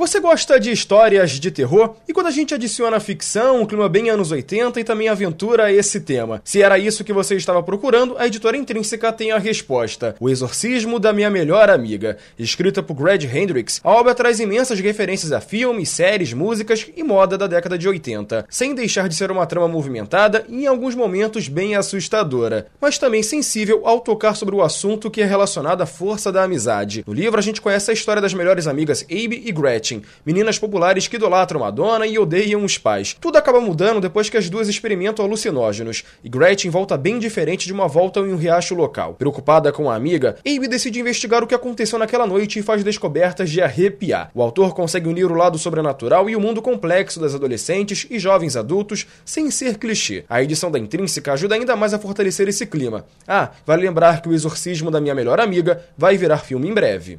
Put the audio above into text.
Você gosta de histórias de terror? E quando a gente adiciona ficção, um clima bem anos 80 e também aventura a esse tema? Se era isso que você estava procurando, a editora Intrínseca tem a resposta: O Exorcismo da Minha Melhor Amiga. Escrita por Greg Hendricks, a obra traz imensas referências a filmes, séries, músicas e moda da década de 80, sem deixar de ser uma trama movimentada e em alguns momentos bem assustadora, mas também sensível ao tocar sobre o assunto que é relacionado à força da amizade. No livro, a gente conhece a história das melhores amigas Abe e Meninas populares que idolatram Madonna e odeiam os pais. Tudo acaba mudando depois que as duas experimentam alucinógenos, e Gretchen volta bem diferente de uma volta em um riacho local. Preocupada com a amiga, Abe decide investigar o que aconteceu naquela noite e faz descobertas de arrepiar. O autor consegue unir o lado sobrenatural e o mundo complexo das adolescentes e jovens adultos sem ser clichê. A edição da Intrínseca ajuda ainda mais a fortalecer esse clima. Ah, vale lembrar que o exorcismo da minha melhor amiga vai virar filme em breve.